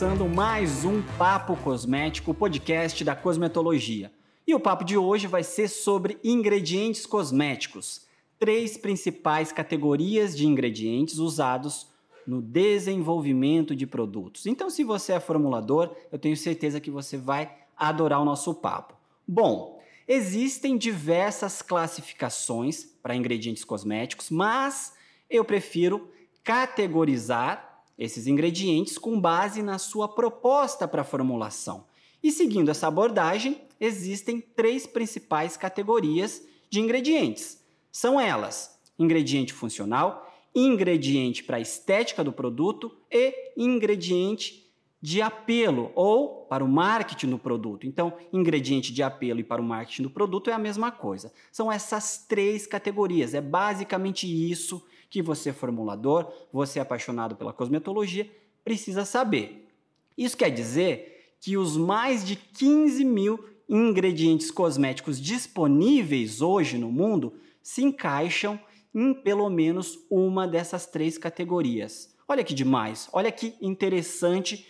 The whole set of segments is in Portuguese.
começando mais um Papo Cosmético, podcast da cosmetologia. E o papo de hoje vai ser sobre ingredientes cosméticos, três principais categorias de ingredientes usados no desenvolvimento de produtos. Então, se você é formulador, eu tenho certeza que você vai adorar o nosso papo. Bom, existem diversas classificações para ingredientes cosméticos, mas eu prefiro categorizar esses ingredientes com base na sua proposta para formulação. E seguindo essa abordagem, existem três principais categorias de ingredientes. São elas: ingrediente funcional, ingrediente para a estética do produto e ingrediente de apelo ou para o marketing do produto. Então, ingrediente de apelo e para o marketing do produto é a mesma coisa. São essas três categorias. É basicamente isso que você, formulador, você apaixonado pela cosmetologia, precisa saber. Isso quer dizer que os mais de 15 mil ingredientes cosméticos disponíveis hoje no mundo se encaixam em pelo menos uma dessas três categorias. Olha que demais, olha que interessante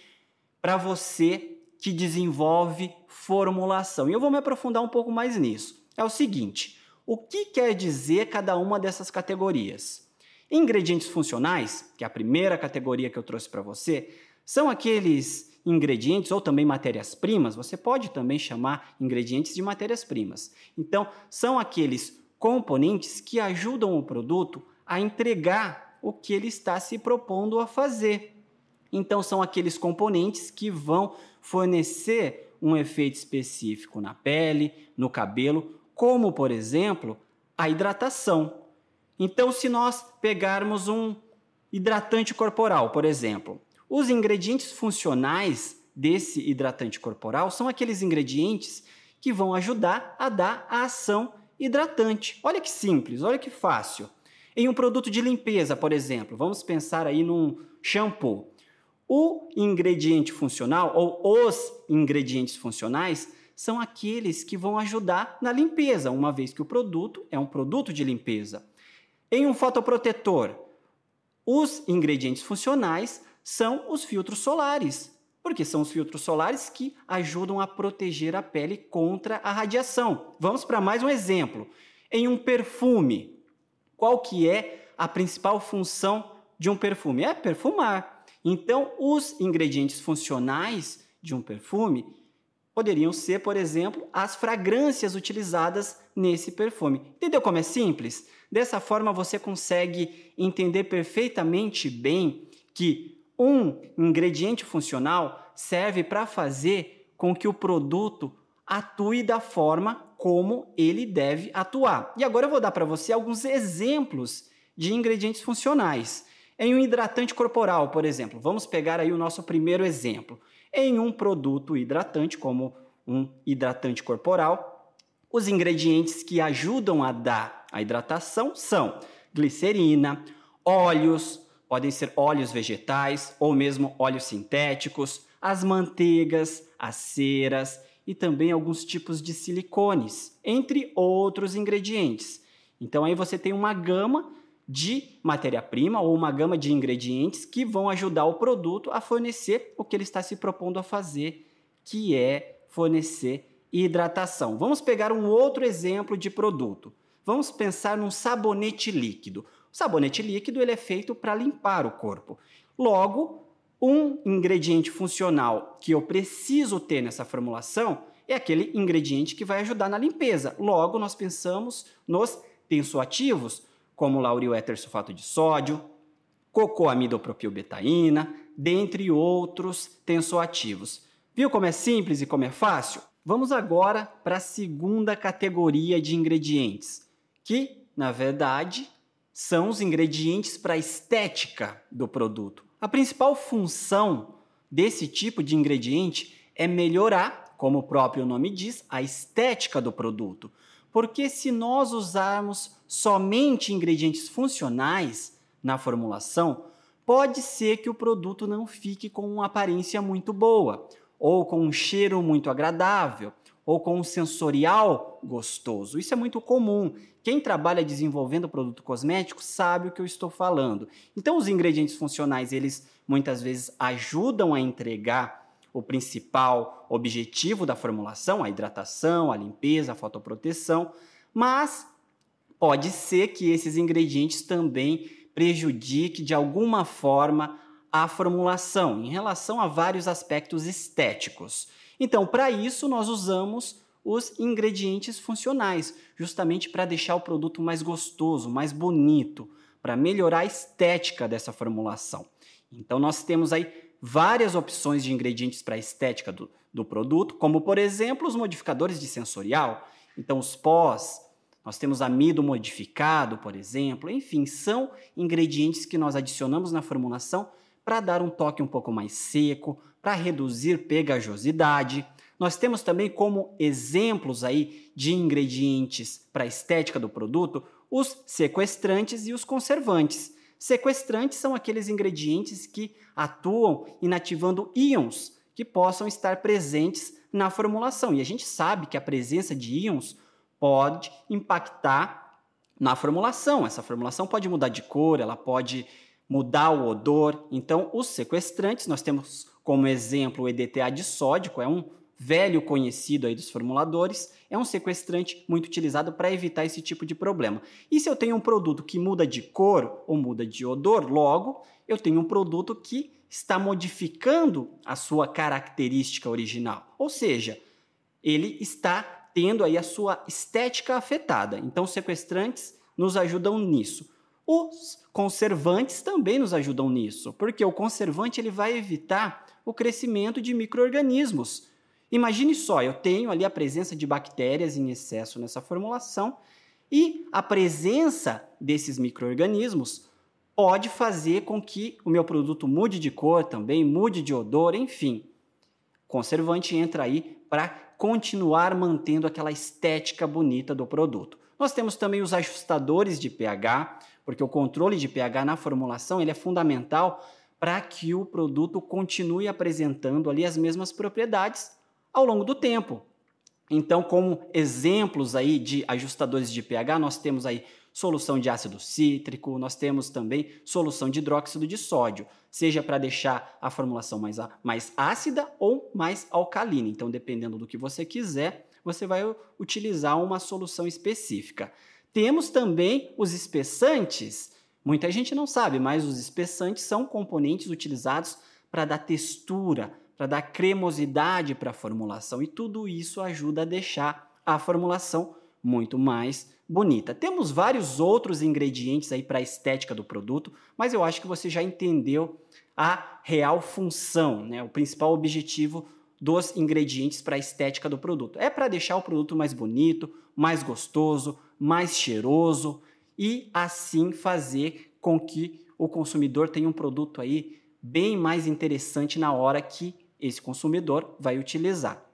para você que desenvolve formulação. E eu vou me aprofundar um pouco mais nisso. É o seguinte: o que quer dizer cada uma dessas categorias? Ingredientes funcionais, que é a primeira categoria que eu trouxe para você, são aqueles ingredientes ou também matérias-primas, você pode também chamar ingredientes de matérias-primas. Então, são aqueles componentes que ajudam o produto a entregar o que ele está se propondo a fazer. Então, são aqueles componentes que vão fornecer um efeito específico na pele, no cabelo, como, por exemplo, a hidratação. Então, se nós pegarmos um hidratante corporal, por exemplo, os ingredientes funcionais desse hidratante corporal são aqueles ingredientes que vão ajudar a dar a ação hidratante. Olha que simples, olha que fácil. Em um produto de limpeza, por exemplo, vamos pensar aí num shampoo. O ingrediente funcional ou os ingredientes funcionais são aqueles que vão ajudar na limpeza, uma vez que o produto é um produto de limpeza. Em um fotoprotetor, os ingredientes funcionais são os filtros solares, porque são os filtros solares que ajudam a proteger a pele contra a radiação. Vamos para mais um exemplo. Em um perfume, qual que é a principal função de um perfume? É perfumar. Então, os ingredientes funcionais de um perfume poderiam ser, por exemplo, as fragrâncias utilizadas nesse perfume. Entendeu como é simples? Dessa forma você consegue entender perfeitamente bem que um ingrediente funcional serve para fazer com que o produto atue da forma como ele deve atuar. E agora eu vou dar para você alguns exemplos de ingredientes funcionais. Em um hidratante corporal, por exemplo, vamos pegar aí o nosso primeiro exemplo. Em um produto hidratante, como um hidratante corporal, os ingredientes que ajudam a dar a hidratação são glicerina, óleos, podem ser óleos vegetais ou mesmo óleos sintéticos, as manteigas, as ceras e também alguns tipos de silicones, entre outros ingredientes. Então aí você tem uma gama de matéria-prima ou uma gama de ingredientes que vão ajudar o produto a fornecer o que ele está se propondo a fazer, que é fornecer hidratação. Vamos pegar um outro exemplo de produto. Vamos pensar num sabonete líquido. O sabonete líquido ele é feito para limpar o corpo. Logo, um ingrediente funcional que eu preciso ter nessa formulação é aquele ingrediente que vai ajudar na limpeza. Logo, nós pensamos nos tensoativos, como lauril éter sulfato de sódio, cocoamidopropilbetaína, dentre outros tensoativos. Viu como é simples e como é fácil? Vamos agora para a segunda categoria de ingredientes, que, na verdade, são os ingredientes para a estética do produto. A principal função desse tipo de ingrediente é melhorar, como o próprio nome diz, a estética do produto. Porque se nós usarmos somente ingredientes funcionais na formulação, pode ser que o produto não fique com uma aparência muito boa, ou com um cheiro muito agradável, ou com um sensorial gostoso. Isso é muito comum. Quem trabalha desenvolvendo produto cosmético sabe o que eu estou falando. Então, os ingredientes funcionais, eles muitas vezes ajudam a entregar o principal objetivo da formulação, a hidratação, a limpeza, a fotoproteção, mas pode ser que esses ingredientes também prejudiquem de alguma forma a formulação em relação a vários aspectos estéticos. Então, para isso, nós usamos os ingredientes funcionais, justamente para deixar o produto mais gostoso, mais bonito, para melhorar a estética dessa formulação. Então, nós temos aí várias opções de ingredientes para a estética do, do produto, como, por exemplo, os modificadores de sensorial. Então, os pós, nós temos amido modificado, por exemplo, enfim, são ingredientes que nós adicionamos na formulação para dar um toque um pouco mais seco, para reduzir pegajosidade. Nós temos também como exemplos aí de ingredientes para a estética do produto os sequestrantes e os conservantes. Sequestrantes são aqueles ingredientes que atuam inativando íons que possam estar presentes na formulação. E a gente sabe que a presença de íons pode impactar na formulação. Essa formulação pode mudar de cor, ela pode mudar o odor. Então, os sequestrantes, nós temos como exemplo o EDTA disódico, é um velho conhecido aí dos formuladores, é um sequestrante muito utilizado para evitar esse tipo de problema. E se eu tenho um produto que muda de cor ou muda de odor, logo eu tenho um produto que está modificando a sua característica original. Ou seja, ele está tendo aí a sua estética afetada. Então, sequestrantes nos ajudam nisso. Os conservantes também nos ajudam nisso, porque o conservante ele vai evitar o crescimento de microorganismos. Imagine só, eu tenho ali a presença de bactérias em excesso nessa formulação e a presença desses microorganismos pode fazer com que o meu produto mude de cor também, mude de odor, enfim. Conservante entra aí para continuar mantendo aquela estética bonita do produto. Nós temos também os ajustadores de pH, porque o controle de pH na formulação ele é fundamental para que o produto continue apresentando ali as mesmas propriedades ao longo do tempo. Então, como exemplos aí de ajustadores de pH, nós temos aí solução de ácido cítrico, nós temos também solução de hidróxido de sódio, seja para deixar a formulação mais, mais ácida ou mais alcalina. Então, dependendo do que você quiser, você vai utilizar uma solução específica. Temos também os espessantes. Muita gente não sabe, mas os espessantes são componentes utilizados para dar textura, para dar cremosidade para a formulação e tudo isso ajuda a deixar a formulação muito mais bonita. Temos vários outros ingredientes aí para a estética do produto, mas eu acho que você já entendeu a real função, né? O principal objetivo dos ingredientes para a estética do produto. É para deixar o produto mais bonito, mais gostoso, mais cheiroso e assim fazer com que o consumidor tenha um produto aí bem mais interessante na hora que esse consumidor vai utilizar.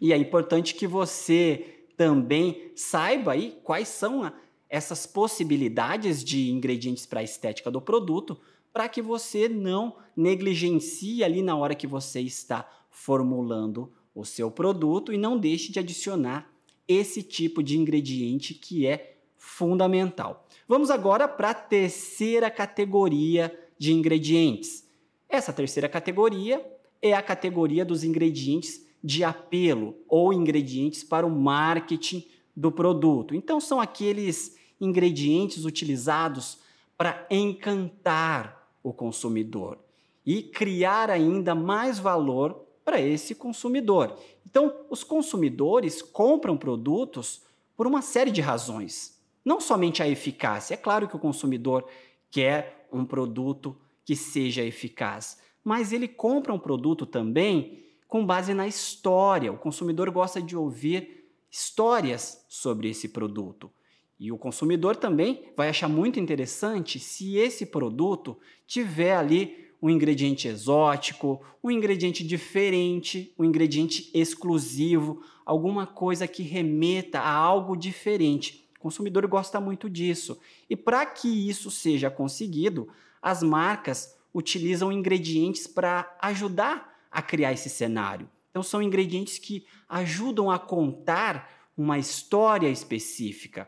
E é importante que você também saiba aí quais são essas possibilidades de ingredientes para a estética do produto, para que você não negligencie ali na hora que você está formulando o seu produto e não deixe de adicionar esse tipo de ingrediente que é fundamental. Vamos agora para a terceira categoria de ingredientes. Essa terceira categoria é a categoria dos ingredientes de apelo ou ingredientes para o marketing do produto. Então, são aqueles ingredientes utilizados para encantar o consumidor e criar ainda mais valor para esse consumidor. Então, os consumidores compram produtos por uma série de razões. Não somente a eficácia. É claro que o consumidor quer um produto que seja eficaz, mas ele compra um produto também com base na história. O consumidor gosta de ouvir histórias sobre esse produto. E o consumidor também vai achar muito interessante se esse produto tiver ali um ingrediente exótico, um ingrediente diferente, um ingrediente exclusivo, alguma coisa que remeta a algo diferente. O consumidor gosta muito disso. E para que isso seja conseguido, as marcas utilizam ingredientes para ajudar a criar esse cenário. Então, são ingredientes que ajudam a contar uma história específica.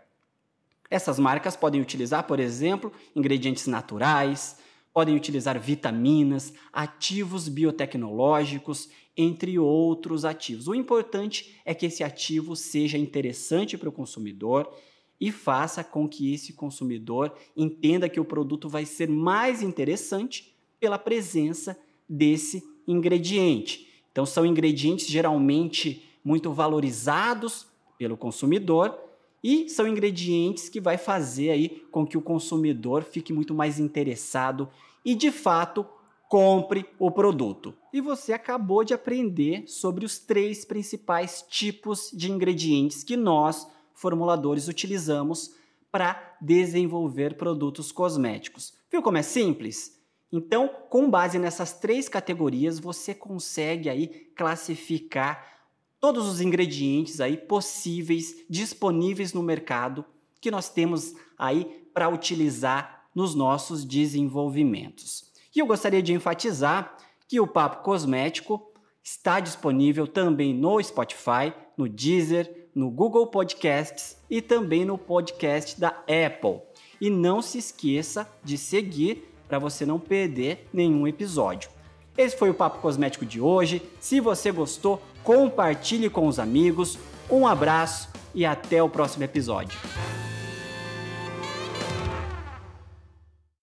Essas marcas podem utilizar, por exemplo, ingredientes naturais, podem utilizar vitaminas, ativos biotecnológicos, entre outros ativos. O importante é que esse ativo seja interessante para o consumidor e faça com que esse consumidor entenda que o produto vai ser mais interessante pela presença desse ingrediente. Então, são ingredientes geralmente muito valorizados pelo consumidor e são ingredientes que vai fazer aí com que o consumidor fique muito mais interessado e de fato compre o produto. E você acabou de aprender sobre os três principais tipos de ingredientes que nós, formuladores, utilizamos para desenvolver produtos cosméticos. Viu como é simples? Então, com base nessas três categorias, você consegue aí classificar todos os ingredientes aí possíveis disponíveis no mercado que nós temos aí para utilizar nos nossos desenvolvimentos. E eu gostaria de enfatizar que o Papo Cosmético está disponível também no Spotify, no Deezer, no Google Podcasts e também no podcast da Apple. E não se esqueça de seguir para você não perder nenhum episódio. Esse foi o Papo Cosmético de hoje. Se você gostou, compartilhe com os amigos. Um abraço e até o próximo episódio.